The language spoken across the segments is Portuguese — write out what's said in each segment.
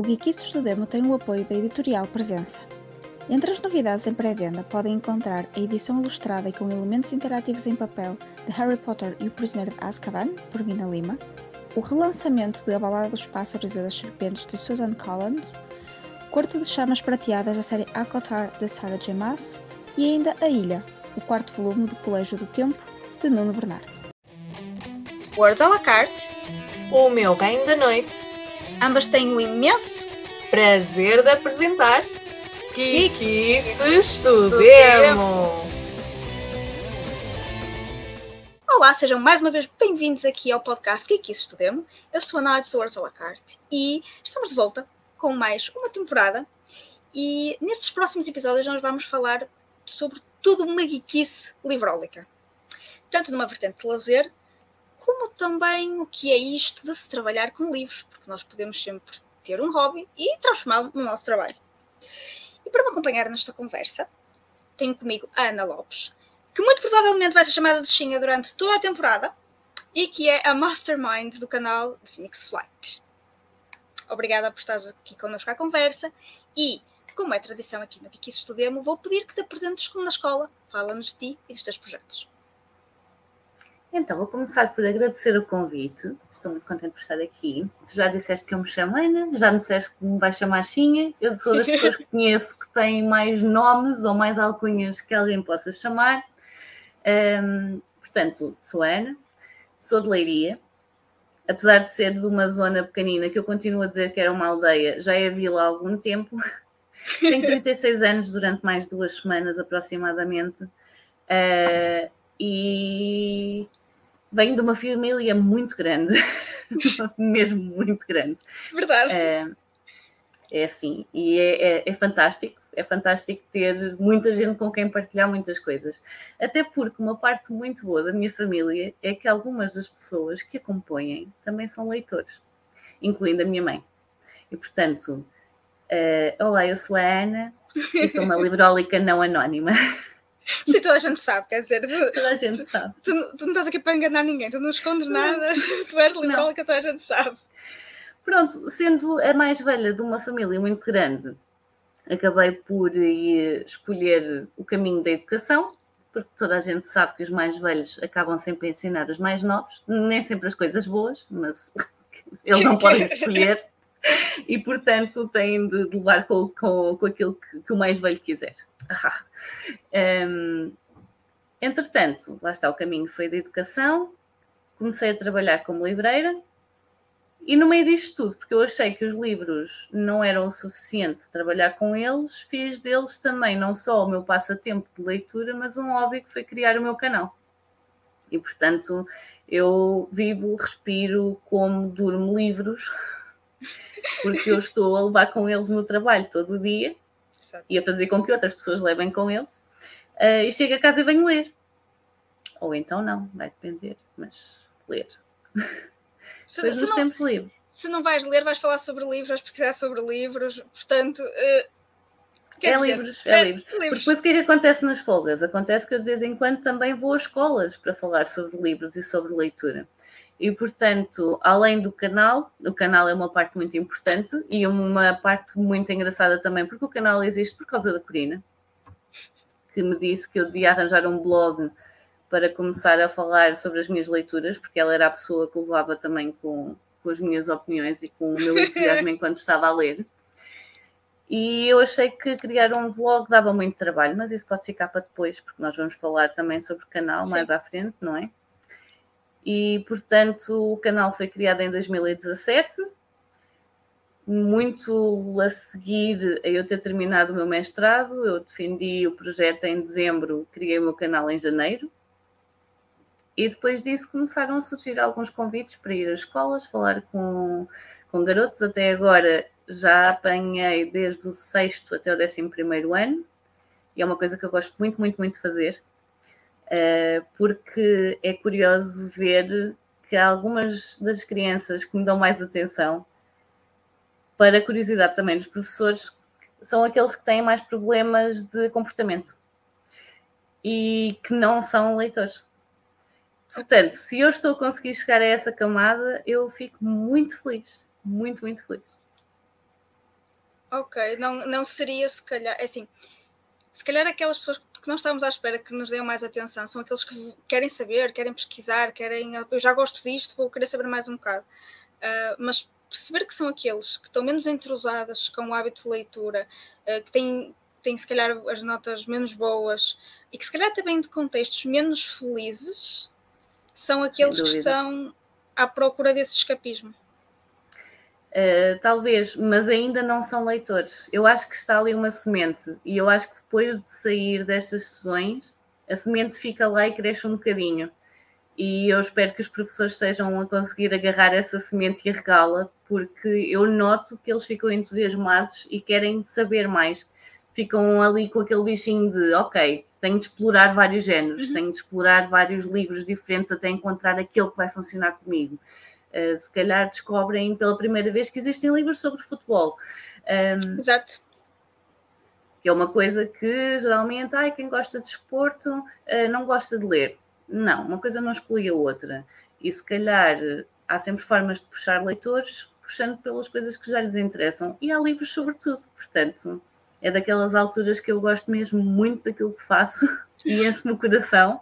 O Geekice Estudemo tem o apoio da editorial Presença. Entre as novidades em pré-venda podem encontrar a edição ilustrada e com elementos interativos em papel de Harry Potter e o Prisioneiro de Azkaban, por Mina Lima, o relançamento de A Balada dos Pássaros e das Serpentes de Susan Collins, Corte de Chamas Prateadas da série Akotar de Sarah J. Maas e ainda A Ilha, o quarto volume do Colégio do Tempo de Nuno Bernardo. Words à la carte, O meu reino da noite. Ambas têm o imenso Prazer de apresentar Kiki Estudemo. Estudemo. Olá, sejam mais uma vez bem-vindos aqui ao podcast que aqui estudemos. Eu sou a Nádia do Words à la carte e estamos de volta com mais uma temporada. E nestes próximos episódios nós vamos falar sobre tudo uma geekice livrólica. Tanto numa vertente de lazer, como também o que é isto de se trabalhar com livros, porque nós podemos sempre ter um hobby e transformá-lo no nosso trabalho. E para me acompanhar nesta conversa, tenho comigo a Ana Lopes, que muito provavelmente vai ser chamada de Xinha durante toda a temporada e que é a mastermind do canal de Phoenix Flight. Obrigada por estares aqui connosco à conversa e, como é tradição aqui no Kiki Estudemo, vou pedir que te apresentes como na escola. Fala-nos de ti e dos teus projetos. Então, vou começar por agradecer o convite. Estou muito contente por estar aqui. Tu já disseste que eu me chamo Ana, já me disseste que me vais chamar Xinha. Eu sou das pessoas que conheço que têm mais nomes ou mais alcunhas que alguém possa chamar. Ahm, portanto, sou Ana, sou de Leiria. Apesar de ser de uma zona pequenina, que eu continuo a dizer que era uma aldeia, já a vi lá há algum tempo. Tenho 36 anos durante mais duas semanas aproximadamente. Ah, e venho de uma família muito grande, mesmo muito grande. Verdade. É, é assim, e é, é- é fantástico, é fantástico ter muita gente com quem partilhar muitas coisas. Até porque uma parte muito boa da minha família é que algumas das pessoas que a compõem também são leitores, incluindo a minha mãe. E portanto, eh, olá, eu sou a Ana e sou uma liberólica não anónima. Sim, toda a gente sabe, quer dizer, tu, Toda a gente sabe. tu, tu não estás aqui para enganar ninguém, tu não escondes nada, tu és liberólica, toda a gente sabe. Pronto, sendo a mais velha de uma família muito grande, acabei por eh, escolher o caminho da educação, porque toda a gente sabe que os mais velhos acabam sempre a ensinar os mais novos, nem sempre as coisas boas, mas eles não podem escolher e, portanto, têm de de levar com, com, com aquilo que, que o mais velho quiser. Hum, entretanto, lá está, o caminho foi da educação, comecei a trabalhar como livreira e no meio disto tudo, porque eu achei que os livros não eram o suficiente trabalhar com eles, fiz deles também não só o meu passatempo de leitura, mas um hobby que foi criar o meu canal. E portanto, eu vivo, respiro, como, durmo livros, porque eu estou a levar com eles no trabalho todo o dia E a fazer com que outras pessoas levem com eles. Ah, e chego a casa e venho ler. Ou então não, vai depender, mas ler. Se, Depois se não, tempos livres. se não vais ler, vais falar sobre livros, vais pesquisar sobre livros, portanto. eh, quer É dizer, livros, é livros. Porque livros. depois o que é que acontece nas folgas? Acontece que eu de vez em quando também vou a escolas para falar sobre livros e sobre leitura. E portanto, além do canal, o canal é uma parte muito importante e uma parte muito engraçada também, porque o canal existe por causa da Corina, que me disse que eu devia arranjar um blog para começar a falar sobre as minhas leituras, porque ela era a pessoa que levava também com, com as minhas opiniões e com o meu entusiasmo enquanto estava a ler. E eu achei que criar um vlog dava muito trabalho, mas isso pode ficar para depois, porque nós vamos falar também sobre o canal Sim. mais à frente, não é? E, portanto, o canal foi criado em 2017, muito a seguir a eu ter terminado o meu mestrado. Eu defendi o projeto em dezembro, criei o meu canal em janeiro. E depois disso começaram a surgir alguns convites para ir às escolas, falar com, com garotos. Até agora já apanhei desde o sexto até o décimo primeiro ano. E é uma coisa que eu gosto muito, muito, muito de fazer. Uh, porque é curioso ver que algumas das crianças que me dão mais atenção, para curiosidade também dos professores, são aqueles que têm mais problemas de comportamento e que não são leitores. Portanto, se eu estou a conseguir chegar a essa camada, eu fico muito feliz. Muito, muito feliz. Ok, não, não seria se calhar, é assim, se calhar aquelas pessoas que não estamos à espera que nos deem mais atenção são aqueles que querem saber, querem pesquisar, querem. Eu já gosto disto, vou querer saber mais um bocado. Uh, mas perceber que são aqueles que estão menos entrosadas com o hábito de leitura, uh, que têm, têm se calhar as notas menos boas e que se calhar também de contextos menos felizes, são aqueles que estão à procura desse escapismo. Uh, talvez, mas ainda não são leitores. Eu acho que está ali uma semente e eu acho que depois de sair destas sessões, a semente fica lá e cresce um bocadinho. E eu espero que os professores estejam a conseguir agarrar essa semente e regá-la, porque eu noto que eles ficam entusiasmados e querem saber mais. Ficam ali com aquele bichinho de, ok, tenho de explorar vários géneros, uhum. tenho de explorar vários livros diferentes até encontrar aquele que vai funcionar comigo. Uh, se calhar descobrem pela primeira vez que existem livros sobre futebol. Um, Exato. Que é uma coisa que geralmente, ai, quem gosta de esporto uh, não gosta de ler. Não, uma coisa não exclui a outra. E se calhar há sempre formas de puxar leitores, puxando pelas coisas que já lhes interessam. E há livros sobre tudo, portanto, é daquelas alturas que eu gosto mesmo muito daquilo que faço e enche no coração.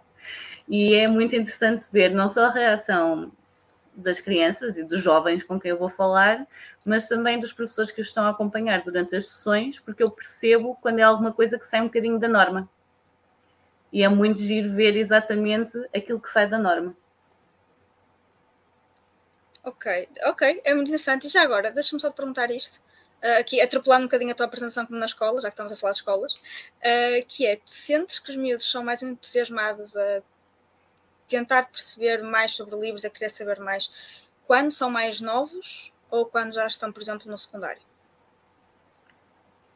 E é muito interessante ver não só a reação das crianças e dos jovens com quem eu vou falar, mas também dos professores que os estão a acompanhar durante as sessões, porque eu percebo quando é alguma coisa que sai um bocadinho da norma. E é muito giro ver exatamente aquilo que sai da norma. Ok, ok, é muito interessante. E já agora, deixa-me só te perguntar isto, uh, aqui atropelando um bocadinho a tua apresentação como na escola, já que estamos a falar de escolas, uh, que é, tu sentes que os miúdos são mais entusiasmados a tentar perceber mais sobre livros, a querer saber mais, quando são mais novos ou quando já estão, por exemplo, no secundário?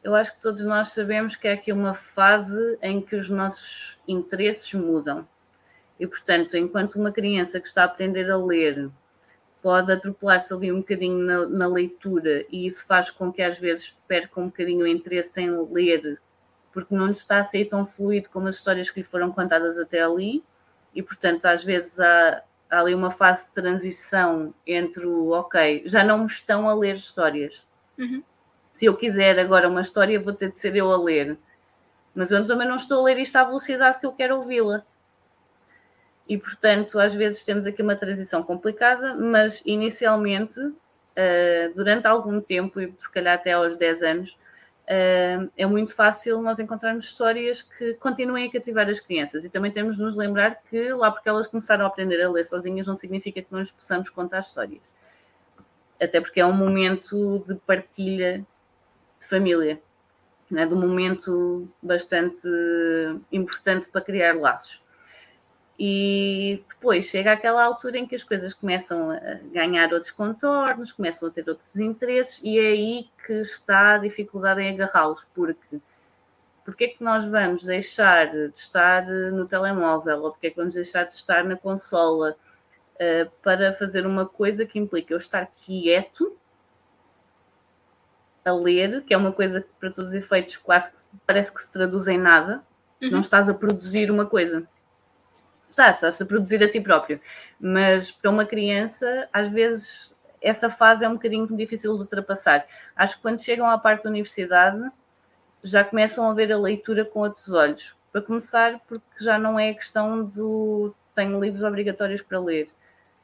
Eu acho que todos nós sabemos que é aqui uma fase em que os nossos interesses mudam. E, portanto, enquanto uma criança que está a aprender a ler pode atropelar-se ali um bocadinho na, na, leitura e isso faz com que às vezes perca um bocadinho o interesse em ler porque não lhe está a sair tão fluido como as histórias que lhe foram contadas até ali e, portanto, às vezes há, há ali uma fase de transição entre o ok, já não me estão a ler histórias. Uhum. Se eu quiser agora uma história, vou ter de ser eu a ler. Mas eu também não estou a ler isto à velocidade que eu quero ouvi-la. E, portanto, às vezes temos aqui uma transição complicada, mas inicialmente, uh, durante algum tempo, e se calhar até aos 10 anos, é muito fácil nós encontrarmos histórias que continuem a cativar as crianças e também temos de nos lembrar que lá porque elas começaram a aprender a ler sozinhas não significa que não lhes possamos contar histórias. Até porque é um momento de partilha de família, né? de um momento bastante importante para criar laços. E depois chega aquela altura em que as coisas começam a ganhar outros contornos, começam a ter outros interesses, e é aí que está a dificuldade em agarrá-los, porque porque é que nós vamos deixar de estar no telemóvel? Ou porque é que vamos deixar de estar na consola uh, para fazer uma coisa que implica eu estar quieto a ler, que é uma coisa que para todos os efeitos quase que parece que se traduz em nada, uhum. não estás a produzir uma coisa estás, estás a produzir a ti próprio. Mas para uma criança, às vezes, essa fase é um bocadinho difícil de ultrapassar. Acho que quando chegam à parte da universidade, já começam a ver a leitura com outros olhos. Para começar, porque já não é questão do tenho livros obrigatórios para ler.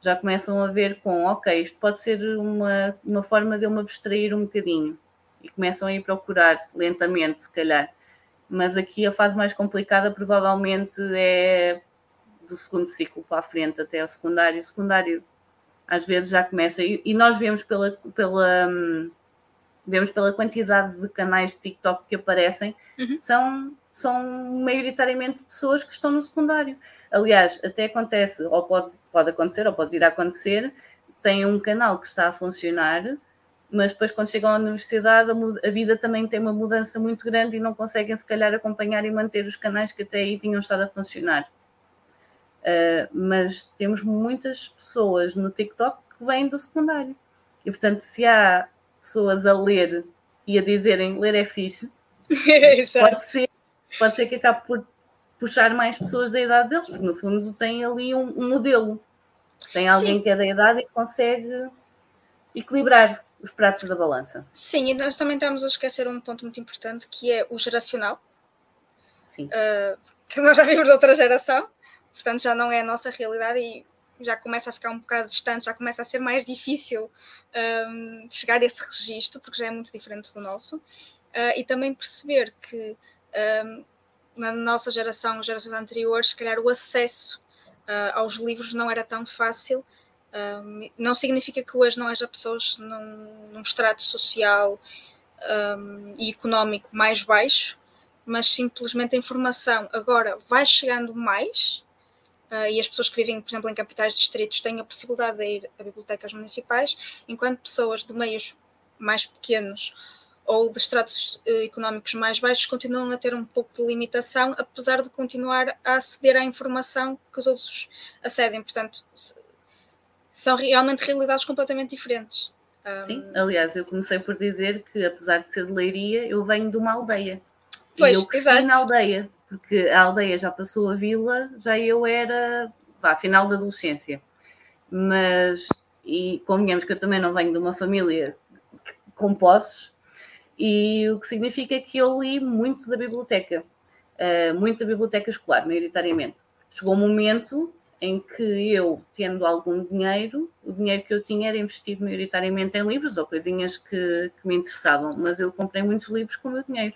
Já começam a ver com, ok, isto pode ser uma, uma forma de eu me abstrair um bocadinho. E começam a ir procurar lentamente, se calhar. Mas aqui a fase mais complicada provavelmente é do segundo ciclo para a frente até ao secundário. O secundário às vezes já começa, e, e nós vemos pela, pela, um, vemos pela quantidade de canais de TikTok que aparecem, uhum. são, são maioritariamente pessoas que estão no secundário. Aliás, até acontece, ou pode, pode acontecer, ou pode vir a acontecer, tem um canal que está a funcionar, mas depois quando chegam à universidade a, a, vida também tem uma mudança muito grande e não conseguem se calhar acompanhar e manter os canais que até aí tinham estado a funcionar. Uh, mas temos muitas pessoas no TikTok que vêm do secundário. E, portanto, se há pessoas a ler e a dizerem ler é fixe, pode, ser, pode ser que acabe por puxar mais pessoas da idade deles, porque no fundo tem ali um, um modelo. Tem alguém Sim. que é da idade e consegue equilibrar. os pratos da balança. Sim, e nós também estamos a esquecer um ponto muito importante que é o geracional. Sim. Uh, que nós já vimos de outra geração, portanto já não é a nossa realidade e já começa a ficar um bocado distante, já começa a ser mais difícil um, chegar a esse registro, porque já é muito diferente do nosso. Uh, e também perceber que um, na nossa geração, gerações anteriores, se calhar o acesso uh, aos livros não era tão fácil. Um, não significa que hoje não haja pessoas num, num extrato social e económico mais baixo, mas simplesmente a informação agora vai chegando mais e as pessoas que vivem, por exemplo, em capitais distritos têm a possibilidade de ir a bibliotecas municipais, enquanto pessoas de meios mais pequenos ou de estratos uh, económicos mais baixos continuam a ter um pouco de limitação, apesar de continuar a aceder à informação que os outros acedem. Portanto, são realmente realidades completamente diferentes. Um... Sim, aliás, eu comecei por dizer que, apesar de ser de Leiria, eu venho de uma aldeia. Pois, e eu cresci exato. na aldeia porque a aldeia já passou a vila, já eu era, vá, final da adolescência. Mas, e convenhamos que eu também não venho de uma família com posses, e o que significa que eu li muito da biblioteca, uh, muito da biblioteca escolar, maioritariamente. Chegou um momento em que eu, tendo algum dinheiro, o dinheiro que eu tinha era investido maioritariamente em livros ou coisinhas que, que me interessavam, mas eu comprei muitos livros com o meu dinheiro.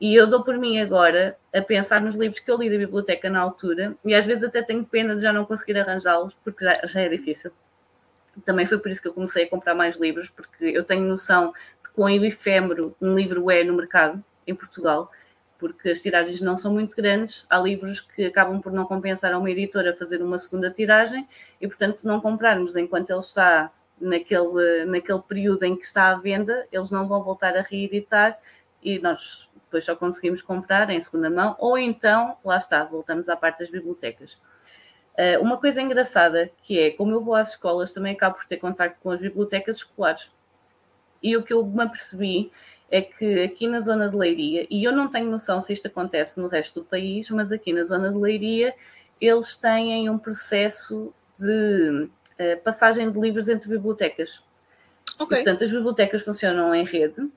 E eu dou por mim agora a pensar nos livros que eu li da biblioteca na altura, e às vezes até tenho pena de já não conseguir arranjá-los, porque já, já é difícil. Também foi por isso que eu comecei a comprar mais livros, porque eu tenho noção de quão efêmero um livro é no mercado, em Portugal, porque as tiragens não são muito grandes. Há livros que acabam por não compensar a uma editora fazer uma segunda tiragem, e portanto, se não comprarmos enquanto ele está naquele, naquele período em que está à venda, eles não vão voltar a reeditar e nós depois só conseguimos comprar em segunda mão, ou então, lá está, voltamos à parte das bibliotecas. Uh, uma coisa engraçada que é, como eu vou às escolas, também acabo por ter contato com as bibliotecas escolares. E o que eu me apercebi é que aqui na zona de Leiria, e eu não tenho noção se isto acontece no resto do país, mas aqui na zona de Leiria, eles têm um processo de uh, passagem de livros entre bibliotecas. Okay. E, portanto, as bibliotecas funcionam em rede,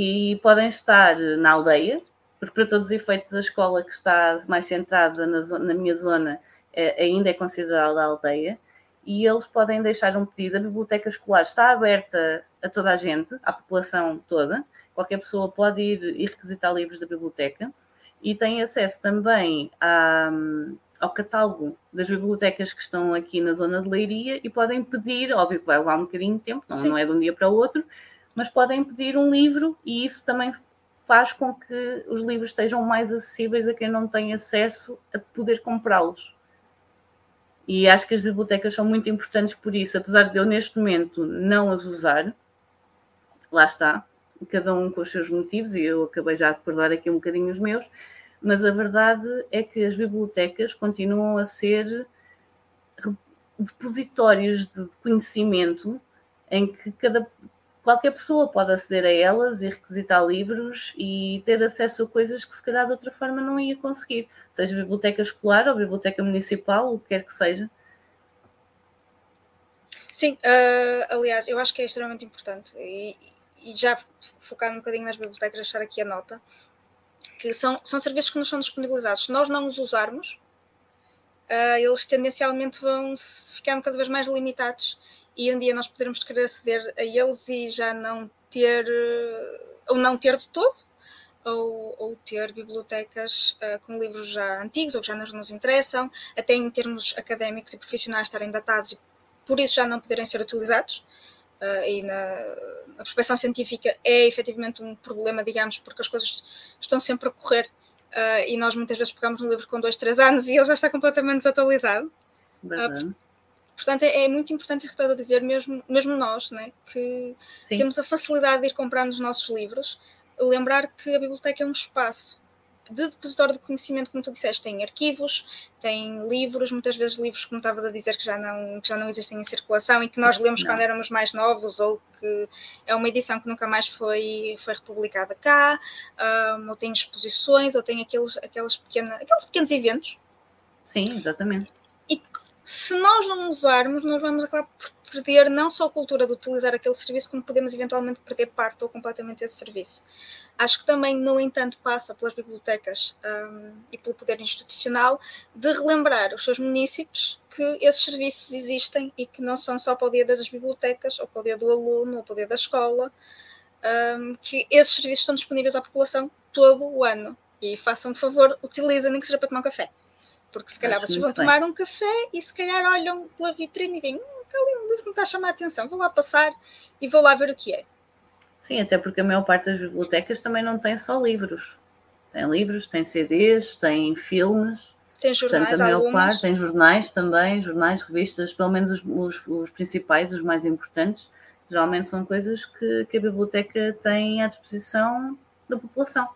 e podem estar na aldeia, porque para todos os efeitos a escola que está mais centrada na, zona, na minha zona é, ainda é considerada aldeia, e eles podem deixar um pedido. A biblioteca escolar está aberta a toda a gente, à população toda. Qualquer pessoa pode ir e requisitar livros da biblioteca e tem acesso também à, ao catálogo das bibliotecas que estão aqui na zona de Leiria e podem pedir, óbvio que vai levar um bocadinho de tempo, não, não é de um dia para o outro, mas podem pedir um livro e isso também faz com que os livros estejam mais acessíveis a quem não tem acesso a poder comprá-los. E acho que as bibliotecas são muito importantes por isso, apesar de eu neste momento não as usar, lá está, cada um com os seus motivos, e eu acabei já de recordar aqui um bocadinho os meus, mas a verdade é que as bibliotecas continuam a ser depositórios de conhecimento em que cada qualquer pessoa pode aceder a elas e requisitar livros e ter acesso a coisas que se calhar de outra forma não ia conseguir, seja biblioteca escolar ou biblioteca municipal, o que quer que seja. Sim, uh, aliás, eu acho que é extremamente importante e, e já focar um bocadinho nas bibliotecas, deixar aqui a nota, que são, são serviços que nos são disponibilizados. Se nós não os usarmos, uh, eles tendencialmente vão ficando cada vez mais limitados e um dia nós podermos querer aceder a eles e já não ter, ou não ter de todo, ou, ou ter bibliotecas uh, com livros já antigos ou que já nos, nos interessam, até em termos académicos e profissionais estarem datados e por isso já não poderem ser utilizados. Uh, e na, na prospeção científica é efetivamente um problema, digamos, porque as coisas estão sempre a correr uh, e nós muitas vezes pegamos um livro com dois, três anos e ele já está completamente desatualizado. Portanto, é, é, muito importante isso que estás a dizer, mesmo, mesmo nós, né, que Sim. temos a facilidade de ir comprando os nossos livros, lembrar que a biblioteca é um espaço de depositório de conhecimento, como tu disseste, tem arquivos, tem livros, muitas vezes livros, como estavas a dizer, que já não, que já não existem em circulação e que nós lemos não. quando éramos mais novos, ou que é uma edição que nunca mais foi, foi republicada cá, um, ou tem exposições, ou tem aqueles, aqueles, pequena, aqueles pequenos eventos. Sim, exatamente. E se nós não usarmos, nós vamos acabar por perder não só a cultura de utilizar aquele serviço, como podemos eventualmente perder parte ou completamente esse serviço. Acho que também, no entanto, passa pelas bibliotecas um, e pelo poder institucional de relembrar os seus municípios que esses serviços existem e que não são só para o dia das bibliotecas ou para o dia do aluno ou para o dia da escola, um, que esses serviços estão disponíveis à população todo o ano. E façam, por favor, utilizem, nem que seja para tomar um café. Porque se calhar vocês vão bem. tomar um café e se calhar olham pela vitrine e veem, hum, está ali um livro que me está a chamar a atenção, vou lá passar e vou lá ver o que é. Sim, até porque a maior parte das bibliotecas também não tem só livros. Tem livros, tem CDs, tem filmes. Tem jornais, Portanto, a maior algumas. parte, tem jornais também, jornais, revistas, pelo menos os, os, os, principais, os mais importantes. Geralmente são coisas que, que a biblioteca tem à disposição da população.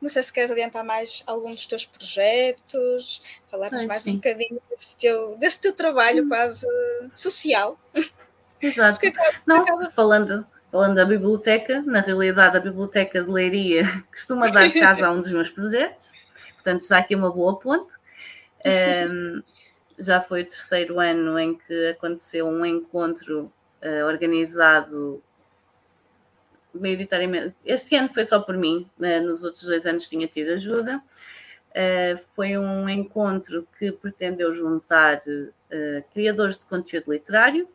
Não sei se queres adiantar mais algum dos teus projetos, falar-nos mais sim. um bocadinho deste teu, deste teu trabalho hum. quase social. Exato. Acaba, não, acaba... falando, falando da biblioteca, na realidade a biblioteca de Leiria costuma dar casa a um dos meus projetos, portanto está aqui uma boa ponte. Um, já foi o terceiro ano em que aconteceu um encontro uh, organizado maioritariamente. Este ano foi só por mim, né? nos outros dois anos tinha tido ajuda. Uh, foi um encontro que pretendeu juntar uh, criadores de conteúdo literário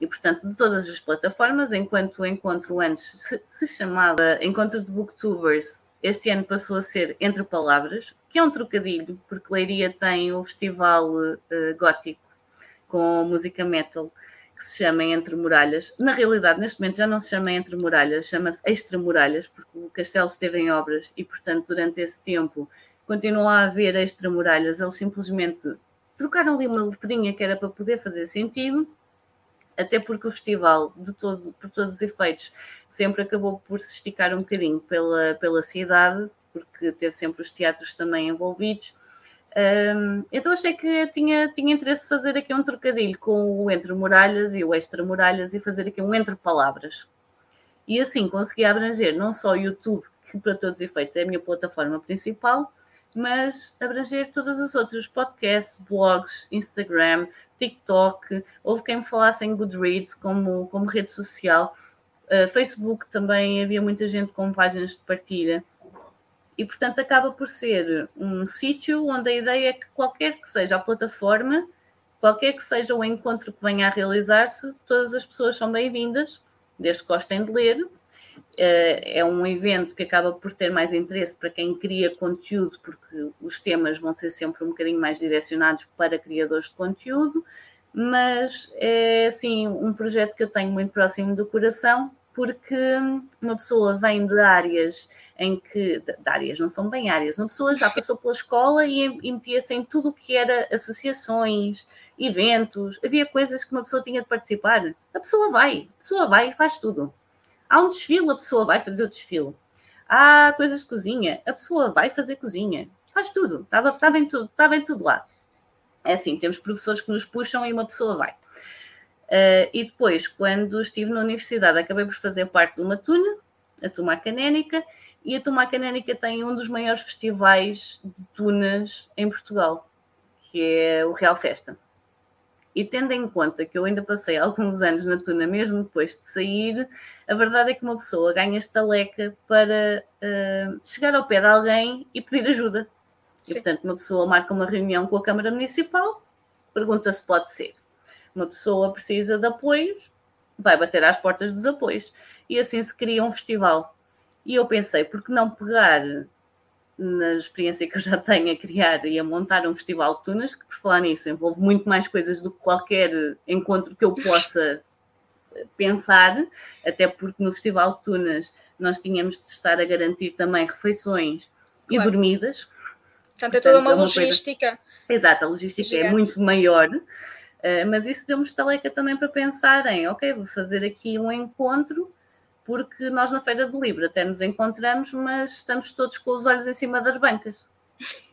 e, portanto, de todas as plataformas, enquanto o encontro antes se, chamava Encontro de Booktubers, este ano passou a ser Entre Palavras, que é um trocadilho, porque Leiria tem o festival uh, gótico com música metal que se chama Entre Muralhas. Na realidade, neste momento já não se chama Entre Muralhas, chama-se Extra Muralhas, porque o castelo esteve em obras e, portanto, durante esse tempo continua a haver Extra Muralhas. Eles simplesmente trocaram ali uma letrinha que era para poder fazer sentido, até porque o festival, de todo, por todos os efeitos, sempre acabou por se esticar um bocadinho pela, pela cidade, porque teve sempre os teatros também envolvidos um, então achei que tinha, tinha interesse fazer aqui um trocadilho com o Entre Muralhas e o Extra Muralhas e fazer aqui um Entre Palavras. E assim consegui abranger não só o YouTube, que para todos os efeitos é a minha plataforma principal, mas abranger todas as outras podcasts, blogs, Instagram, TikTok. Houve quem me falasse em Goodreads como, como rede social. Uh, Facebook também havia muita gente com páginas de partilha e portanto acaba por ser um sítio onde a ideia é que qualquer que seja a plataforma, qualquer que seja o encontro que venha a realizar-se, todas as pessoas são bem-vindas, desde que gostem de ler. Eh, é um evento que acaba por ter mais interesse para quem cria conteúdo, porque os temas vão ser sempre um bocadinho mais direcionados para criadores de conteúdo, mas é assim um projeto que eu tenho muito próximo do coração, porque uma pessoa vem de áreas em que, de áreas, não são bem áreas, uma pessoa já passou pela escola e, e metia-se em tudo o que era associações, eventos, havia coisas que uma pessoa tinha de participar. A pessoa vai, a pessoa vai e faz tudo. Há um desfile, a pessoa vai fazer o desfile. Há coisas de cozinha, a pessoa vai fazer cozinha. Faz tudo, estava, estava, em, tudo, estava em tudo lado. É assim, temos professores que nos puxam e uma pessoa vai. Uh, e depois, quando estive na universidade, acabei por fazer parte de uma tuna, a Tuma Canénica, e a Tuma Canénica tem um dos maiores festivais de tunas em Portugal, que é o Real Festa. E tendo em conta que eu ainda passei alguns anos na tuna, mesmo depois de sair, a verdade é que uma pessoa ganha estaleca para uh, chegar ao pé de alguém e pedir ajuda. Sim. E, portanto, uma pessoa marca uma reunião com a Câmara Municipal, pergunta se pode ser uma pessoa precisa de apoios, vai bater às portas dos apoios. E assim se cria um festival. E eu pensei, por que não pegar na experiência que eu já tenho a criar e a montar um festival de tunas, que por falar nisso envolve muito mais coisas do que qualquer encontro que eu possa pensar, até porque no Festival de Tunas nós tínhamos de estar a garantir também refeições claro. e dormidas. Portanto, é toda uma, é uma logística. Coisa... Exato, a logística Gigante. é muito maior eh, mas isso deu-me estaleca também para pensar em, ok, vou fazer aqui um encontro, porque nós na Feira do Livro até nos encontramos, mas estamos todos com os olhos em cima das bancas.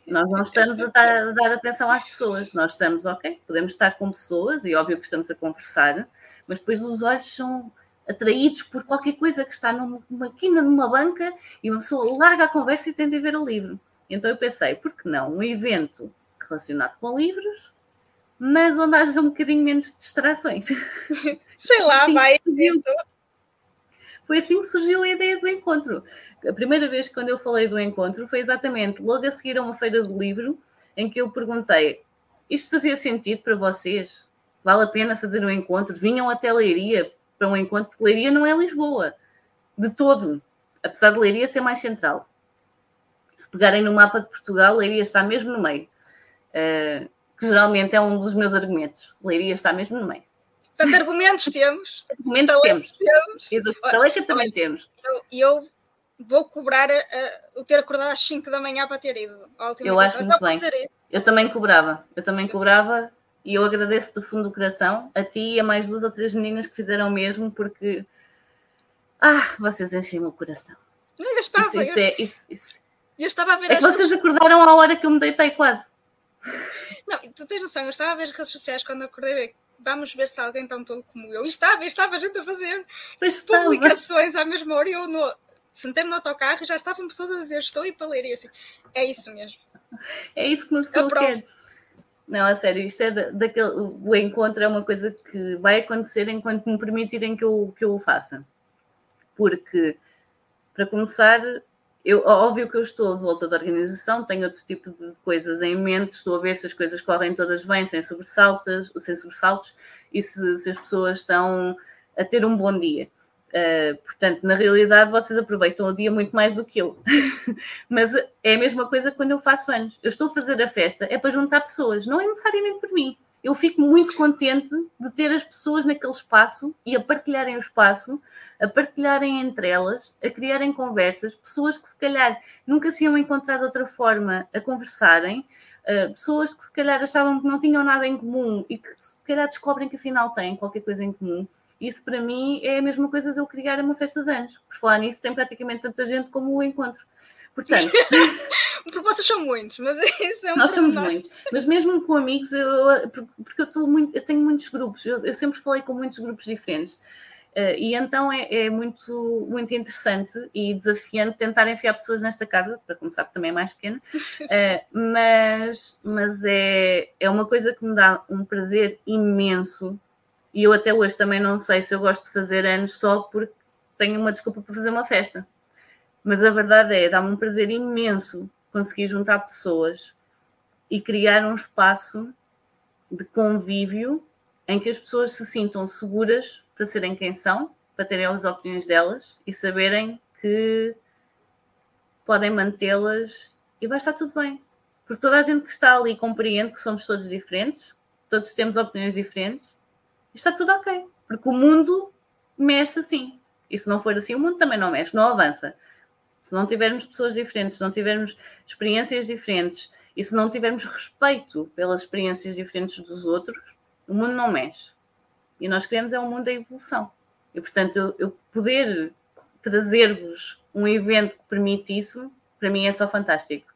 Nós não estamos a dar, a dar atenção às pessoas, nós estamos, ok, podemos estar com pessoas, e óbvio que estamos a conversar, mas depois os olhos são atraídos por qualquer coisa que está numa quina, numa banca, e uma pessoa larga a conversa e tende a ver o livro. Então eu pensei, por que não um evento relacionado com livros, mas onde haja um bocadinho menos distrações. Sei lá, Sim, vai. surgiu. Foi assim que surgiu a ideia do encontro. A primeira vez que quando eu falei do encontro foi exatamente logo a seguir a uma feira do livro em que eu perguntei: isto fazia sentido para vocês? Vale a pena fazer um encontro? Vinham até Leiria para um encontro, porque Leiria não é Lisboa, de todo, apesar de Leiria ser mais central. Se pegarem no mapa de Portugal, Leiria está mesmo no meio, uh, que geralmente é um dos meus argumentos. Leiria está mesmo no meio. Portanto, argumentos temos. Argumentos temos. temos. E Estaleca também olha, temos. E eu, eu, vou cobrar o ter acordado às 5 da manhã para ter ido. eu acho muito bem. Eu também cobrava. Eu também cobrava e eu agradeço do fundo do coração a ti e a mais duas ou três meninas que fizeram o mesmo, porque ah, vocês enchem o coração. Não, eu estava. Isso, isso, eu, é, isso, isso. eu estava a ver é que vocês acordaram à hora que eu me deitei quase. Não, tu tens noção, eu estava a ver as redes sociais quando acordei. Vamos ver se alguém tão todo como eu. E estava, estava a gente a fazer pois publicações estava. à mesma hora e eu no, sentei-me no autocarro e já estavam pessoas a dizer estou e para ler. E assim, é isso mesmo. É isso que uma pessoa quer. Não, a sério, isto é daquele. O encontro é uma coisa que vai acontecer enquanto me permitirem que eu, que eu o faça. Porque, para começar, eu, óbvio que eu estou de volta da organização, tenho outro tipo de coisas em mente, estou a ver se as coisas correm todas bem, sem sobressaltos, sem sobressaltos e se, se as pessoas estão a ter um bom dia. Uh, portanto, na realidade, vocês aproveitam o dia muito mais do que eu. Mas é a mesma coisa quando eu faço anos. Eu estou a fazer a festa, é para juntar pessoas, não é necessariamente por mim. Eu fico muito contente de ter as pessoas naquele espaço e a partilharem o espaço, a partilharem entre elas, a criarem conversas, pessoas que se calhar nunca se iam encontrar de outra forma a conversarem, uh, pessoas que se calhar achavam que não tinham nada em comum e que se calhar descobrem que afinal têm qualquer coisa em comum isso para mim é a mesma coisa de eu criar uma festa de anos. Por falar nisso, tem praticamente tanta gente como o encontro. Portanto. porque vocês são muitos, mas isso é um Nós somos muitos. Mas mesmo com amigos, eu, porque eu, estou muito, eu tenho muitos grupos, eu, eu sempre falei com muitos grupos diferentes. Uh, e então é, é, muito, muito interessante e desafiante tentar enfiar pessoas nesta casa, para começar, também é mais pequena, uh, mas, mas é, é uma coisa que me dá um prazer imenso e eu até hoje também não sei se eu gosto de fazer anos só porque tenho uma desculpa para fazer uma festa. Mas a verdade é, dá-me um prazer imenso conseguir juntar pessoas e criar um espaço de convívio em que as pessoas se sintam seguras para serem quem são, para terem as opiniões delas e saberem que podem mantê-las e vai estar tudo bem. Porque toda a gente que está ali compreende que somos todos diferentes, todos temos opiniões diferentes está tudo ok. Porque o mundo mexe assim. E se não for assim, o mundo também não mexe, não avança. Se não tivermos pessoas diferentes, se não tivermos experiências diferentes e se não tivermos respeito pelas experiências diferentes dos outros, o mundo não mexe. E nós queremos é um mundo da evolução. E portanto, eu, eu poder trazer-vos um evento que permite isso, para mim é só fantástico.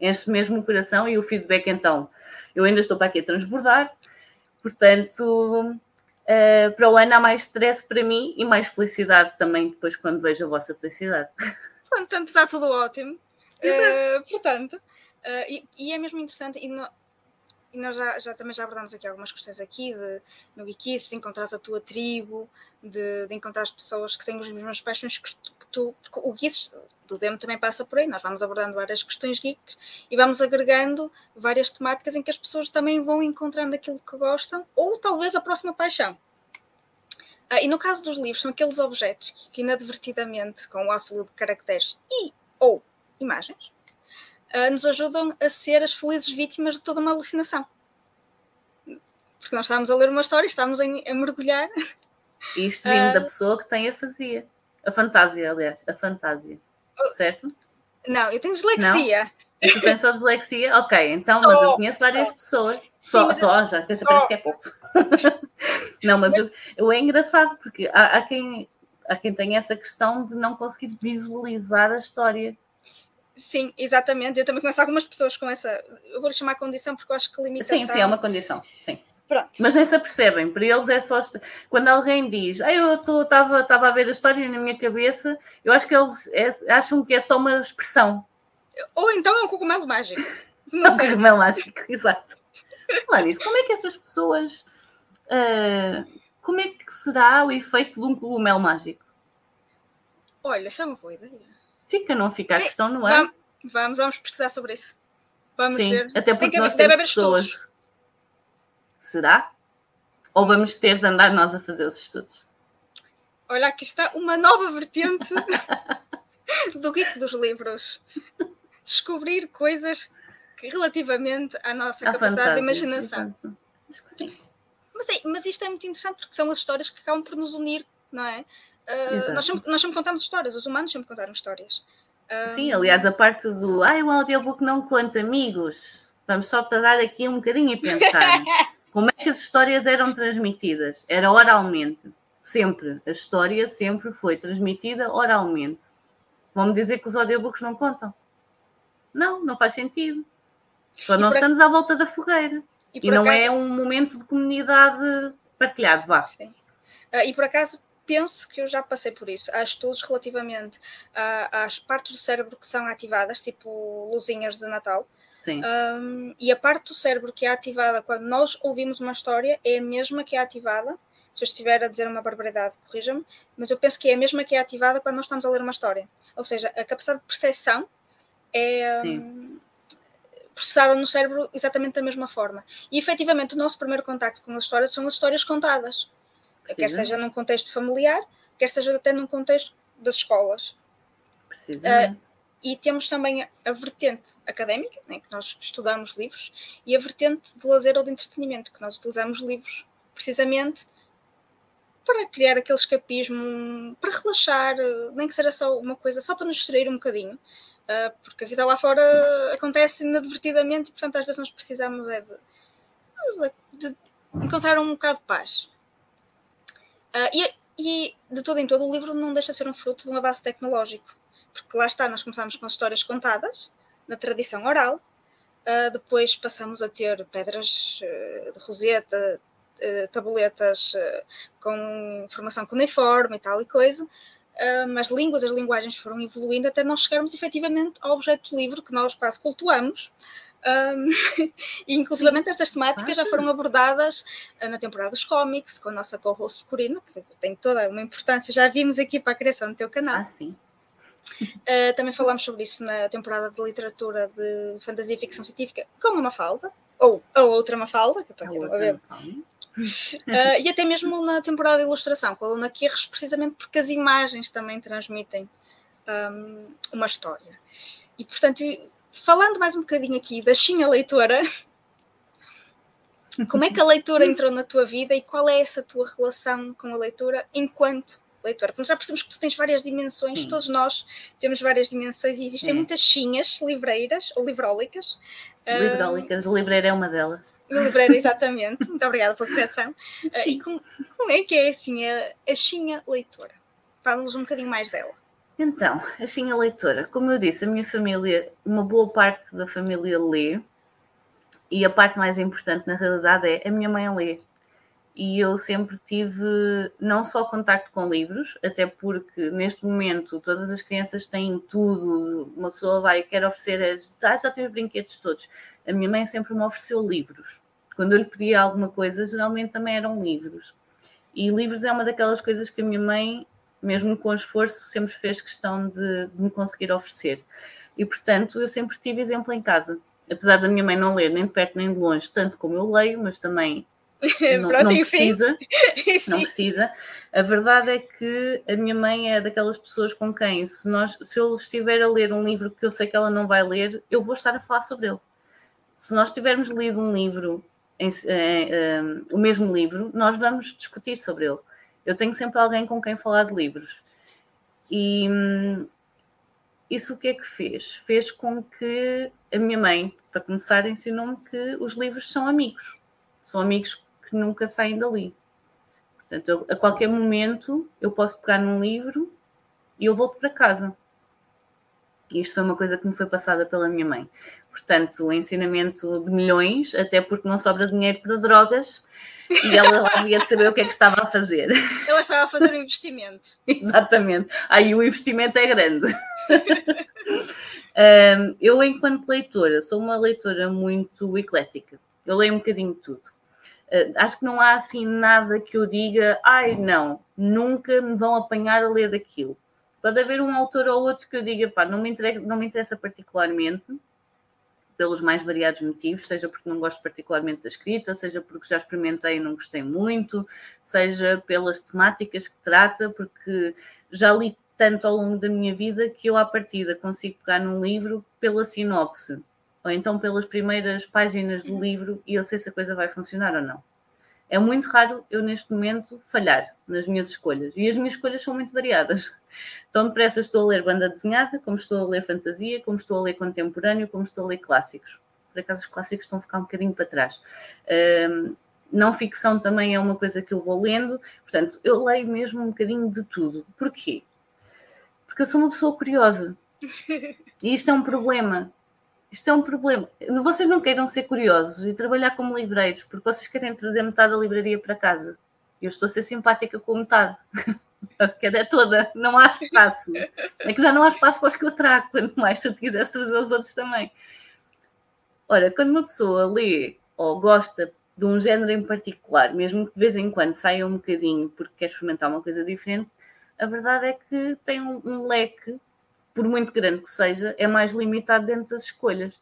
Enche mesmo o coração e o feedback, então, eu ainda estou para aqui a transbordar, portanto, Uh, para o ano há mais stress para mim e mais felicidade também depois quando vejo a vossa felicidade. Portanto, está tudo ótimo. Uh, portanto, uh, e, e, é mesmo interessante, e, no, e nós já, já, também já abordamos aqui algumas questões aqui de, no Geekies, de encontrar a tua tribo, de, de encontrar as pessoas que têm os mesmos paixões que tu. Porque o Geeks do Demo também passa por aí. Nós vamos abordando várias questões geeks e vamos agregando várias temáticas em que as pessoas também vão encontrando aquilo que gostam ou talvez a próxima paixão. Ah, e no caso dos livros, são aqueles objetos que, inadvertidamente, com o auxílio de caracteres e ou imagens, ah, nos ajudam a ser as felizes vítimas de toda uma alucinação. Porque nós estávamos a ler uma história, estávamos a, a mergulhar. Isto vindo uh, da pessoa que tem a fantasia. A fantasia, aliás, a fantasia certo? Não, eu tenho dislexia. Não? Tu tens só dislexia? Ok, então, só, mas eu conheço várias só. pessoas. Só, Sim, só, já, só. parece que é pouco. não, mas, mas... Eu, eu, é engraçado, porque há, há, quem, há quem tem essa questão de não conseguir visualizar a história. Sim, exatamente. Eu também conheço algumas pessoas com essa. Eu vou lhe chamar condição porque eu acho que limitação. Sim, sim, é uma condição. Sim. Pronto. Mas nem se apercebem, para eles é só. Quando alguém diz, ah, eu estava a ver a história na minha cabeça, eu acho que eles é, acham que é só uma expressão. Ou então é um cogumelo mágico. Não é um cogumelo mágico, exato. Falar nisso, como é que essas pessoas. Uh, como é que será o efeito de um cogumelo mágico? Olha, isso é uma boa ideia. Fica, não fica a questão, não é? Vamos, vamos pesquisar sobre isso. Vamos Sim, ver. Até porque Tem nós haver pessoas. Estudos. Será? Ou vamos ter de andar nós a fazer os estudos? Olha, aqui está uma nova vertente do geek dos livros. Descobrir coisas relativamente à nossa capacidade de imaginação. Acho que sim. Mas, é, mas isto é muito interessante porque são as histórias que acabam por nos unir, não é? Uh, nós, sempre, nós sempre contamos histórias, os humanos sempre contaram histórias. Uh, Sim, aliás, a parte do ai, o audiobook não conta, amigos. Vamos só parar aqui um bocadinho e pensar. Como é que as histórias eram transmitidas? Era oralmente. Sempre. A história sempre foi transmitida oralmente. Vamos dizer que os audiobooks não contam? Não, não faz sentido. Só e não estamos a... à volta da fogueira. E, e não acaso... é um momento de comunidade partilhado, vá. Sim. Uh, e por acaso penso que eu já passei por isso. Há estudos relativamente às partes do cérebro que são ativadas, tipo luzinhas de Natal. Sim. Um, e a parte do cérebro que é ativada quando nós ouvimos uma história é a mesma que é ativada. Se eu estiver a dizer uma barbaridade, corrija-me, mas eu penso que é a mesma que é ativada quando nós estamos a ler uma história. Ou seja, a capacidade de percepção é um, processada no cérebro exatamente da mesma forma. E efetivamente o nosso primeiro contacto com as histórias são as histórias contadas quer seja num contexto familiar, quer seja até num contexto das escolas. Uh, e temos também a, a vertente académica, né, que nós estudamos livros, e a vertente de lazer ou de entretenimento, que nós utilizamos livros precisamente para criar aquele escapismo, para relaxar, nem que seja só uma coisa, só para nos distrair um bocadinho, uh, porque a vida lá fora acontece inadvertidamente e, portanto, às vezes nós precisamos é de, de, encontrar um bocado de paz. Uh, e, e, de todo em todo, o livro não deixa de ser um fruto de um avanço tecnológico, porque lá está, nós começamos com histórias contadas, na tradição oral, uh, depois passamos a ter pedras de roseta, tabuletas com formação cuneiforme e tal e coisa, mas línguas, as linguagens foram evoluindo até nós chegarmos efetivamente ao objeto livro que nós quase cultuamos, um, e inclusivamente estas temáticas já foram abordadas uh, na temporada dos cómics, com a nossa co-host Corina, que tem toda uma importância, já vimos aqui para a criação do teu canal. Ah, sim. Uh, também falámos sobre isso na temporada de literatura de fantasia e ficção científica com uma Mafalda, ou a outra Mafalda, que eu estou aqui a ver. Uh, e até mesmo na temporada de ilustração, com a Luna Quirres, precisamente porque as imagens também transmitem um, uma história. E portanto, falando mais um bocadinho aqui da Xinha Leitora, como é que a leitura entrou na tua vida e qual é essa tua relação com a leitura enquanto leitora? Porque já percebemos que tu tens várias dimensões, Sim. todos nós temos várias dimensões e existem Sim. muitas chinhas livreiras ou livrólicas. Livrólicas, uh, o livreiro é uma delas. O livreiro, exatamente. Muito obrigada pela correção. Uh, e como, como, é que é assim a, a chinha leitora? Fala-nos um bocadinho mais dela. Então, a leitora, como eu disse, a minha família, uma boa parte da família lê, e a parte mais importante na realidade é a minha mãe lê. E eu sempre tive não só contacto com livros, até porque neste momento todas as crianças têm tudo, uma pessoa vai quer oferecer, as, ah, já tive brinquedos todos. A minha mãe sempre me ofereceu livros. Quando eu lhe pedia alguma coisa, geralmente também eram livros. E livros é uma daquelas coisas que a minha mãe mesmo com esforço, sempre fez questão de, de, me conseguir oferecer. E, portanto, eu sempre tive exemplo em casa. Apesar da minha mãe não ler nem de perto nem de longe, tanto como eu leio, mas também não, Pronto, não precisa. não precisa. A verdade é que a minha mãe é daquelas pessoas com quem, se, nós, se eu estiver a ler um livro que eu sei que ela não vai ler, eu vou estar a falar sobre ele. Se nós tivermos lido um livro, em, em, em, o mesmo livro, nós vamos discutir sobre ele eu tenho sempre alguém com quem falar de livros. E hum, isso o que é que fez? Fez com que a minha mãe, para começar, ensinou-me que os livros são amigos. São amigos que nunca saem dali. Portanto, eu, a qualquer momento eu posso pegar num livro e eu volto para casa. E isto foi uma coisa que me foi passada pela minha mãe. Portanto, o ensinamento de milhões, até porque não sobra dinheiro para drogas, e ela lá havia de saber o que é que estava a fazer. Ela estava a fazer um investimento. Exatamente. Aí o investimento é grande. um, eu, enquanto leitora, sou uma leitora muito eclética. Eu leio um bocadinho de tudo. Uh, acho que não há assim nada que eu diga, ai não, nunca me vão apanhar a ler daquilo. Pode haver um autor ou outro que eu diga, pá, não me interessa, não me interessa particularmente, pelos mais variados motivos, seja porque não gosto particularmente da escrita, seja porque já experimentei e não gostei muito, seja pelas temáticas que trata, porque já li tanto ao longo da minha vida que eu, à partida, consigo pegar num livro pela sinopse, ou então pelas primeiras páginas do livro e eu sei se a coisa vai funcionar ou não. É muito raro eu, neste momento, falhar nas minhas escolhas. E as minhas escolhas são muito variadas. Tão depressa estou a ler banda desenhada, como estou a ler fantasia, como estou a ler contemporâneo, como estou a ler clássicos. Por acaso, os clássicos estão a ficar um bocadinho para trás. Um, não ficção também é uma coisa que eu vou lendo. Portanto, eu leio mesmo um bocadinho de tudo. Porquê? Porque eu sou uma pessoa curiosa. E isto é um problema. Isto é um problema. Vocês não queiram ser curiosos e trabalhar como livreiros, porque vocês querem trazer metade da livraria para casa. Eu estou a ser simpática com metade. Porque é toda, não há espaço. É que já não há espaço para os que eu trago, quanto mais se eu quisesse trazer os outros também. Ora, quando uma pessoa lê ou gosta de um género em particular, mesmo que de vez em quando saia um bocadinho porque quer experimentar uma coisa diferente, a verdade é que tem um, um leque por muito grande que seja, é mais limitado dentro das escolhas.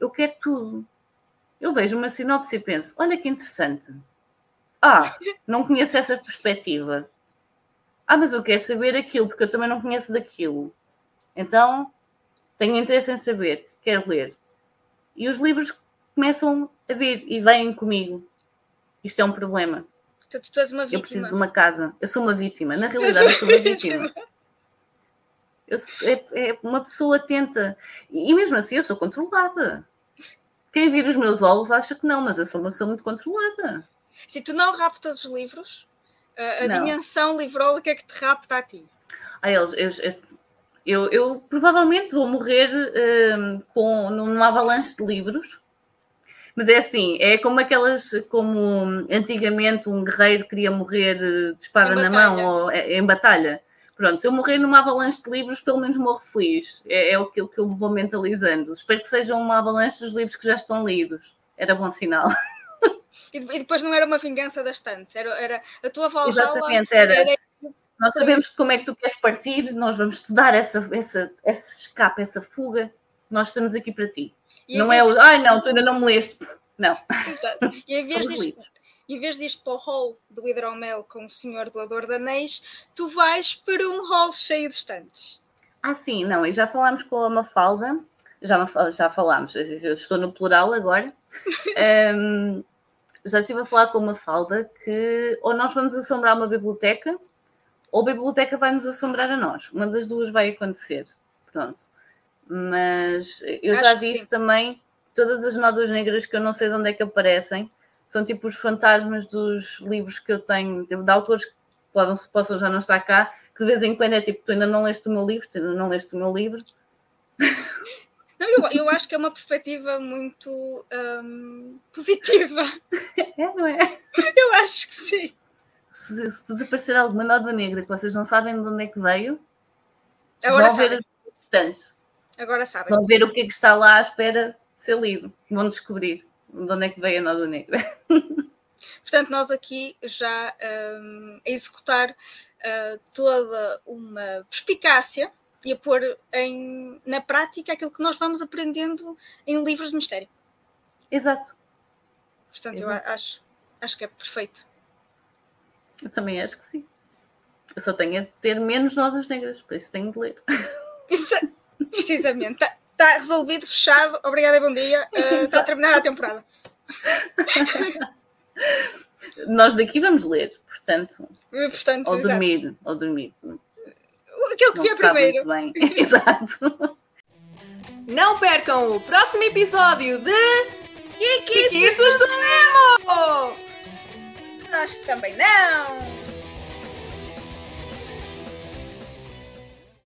Eu quero tudo. Eu vejo uma sinopse e penso: olha que interessante. Ah, não conheço essa perspectiva. Ah, mas eu quero saber aquilo, porque eu também não conheço daquilo. Então, tenho interesse em saber, quero ler. E os livros começam a vir e vêm comigo. Isto é um problema. Tu, tu és uma vítima. Eu preciso de uma casa. Eu sou uma vítima. Na realidade, eu sou uma vítima. Eu, é, é, uma pessoa tenta. E mesmo assim, eu sou controlada. Quem vir os meus olhos acha que não, mas eu sou uma pessoa muito controlada. Se tu não raptas os livros, a, a dimensão livrólica que te rapta a ti. Ah, eu, eu, eu, eu provavelmente vou morrer um, com, numa avalanche de livros. Mas é assim, é como aquelas, como antigamente um guerreiro queria morrer de espada na mão ou é, em batalha. Pronto, se eu morrer numa avalanche de livros, pelo menos morro feliz. É, é aquilo que eu vou mentalizando. Espero que seja uma avalanche dos livros que já estão lidos. Era bom sinal. E, depois não era uma vingança das tantas, era, era a tua Valhalla. Exatamente, era. era... Nós sabemos como é que tu queres partir, nós vamos te dar essa, essa, esse escape, essa fuga. Nós estamos aqui para ti. E não é o. Ai não, tu ainda não me leste. Não. Exato. E em vez disto, em vez de ir para o hall do hidromel com o senhor doador de anéis, tu vais para um hall cheio de estantes. Ah, sim, não, e já falámos com a Mafalda, já, já falámos, eu estou no plural agora. um, já estive a falar com a Mafalda que ou nós vamos assombrar uma biblioteca ou a biblioteca vai nos assombrar a nós. Uma das duas vai acontecer. Pronto. Mas eu Acho já disse sim. também todas as nódoas negras que eu não sei de onde é que aparecem são tipo os fantasmas dos livros que eu tenho, tipo, de autores que podem, possam já não estar cá, que de vez em quando é tipo, tu ainda não leste o meu livro, tu ainda não leste o meu livro. Não, eu, eu acho que é uma perspectiva muito um, positiva. É, não é? Eu acho que sim. Se, se vos aparecer alguma nódoa negra que vocês não sabem de onde é que veio, Agora vão sabem. ver os instantes. Agora sabem. Vão ver o que é que está lá à espera de ser lido. Vão descobrir de onde é que veio a nódoa negra. Portanto, nós aqui já um, a executar uh, toda uma perspicácia e a pôr em, na prática aquilo que nós vamos aprendendo em livros de mistério. Exato. Portanto, Exato. eu acho, acho que é perfeito. Eu também acho que sim. Eu só tenho a ter menos notas negras, por isso tenho de ler. Isso, precisamente. Está tá resolvido, fechado. Obrigada e bom dia. Uh, está terminada a temporada. Nós daqui vamos ler, portanto. portanto ou dormir, ou dormir. Aquele que vier primeiro. Bem. Exato. Não percam o próximo episódio de Geekices do Nemo! Nós também não!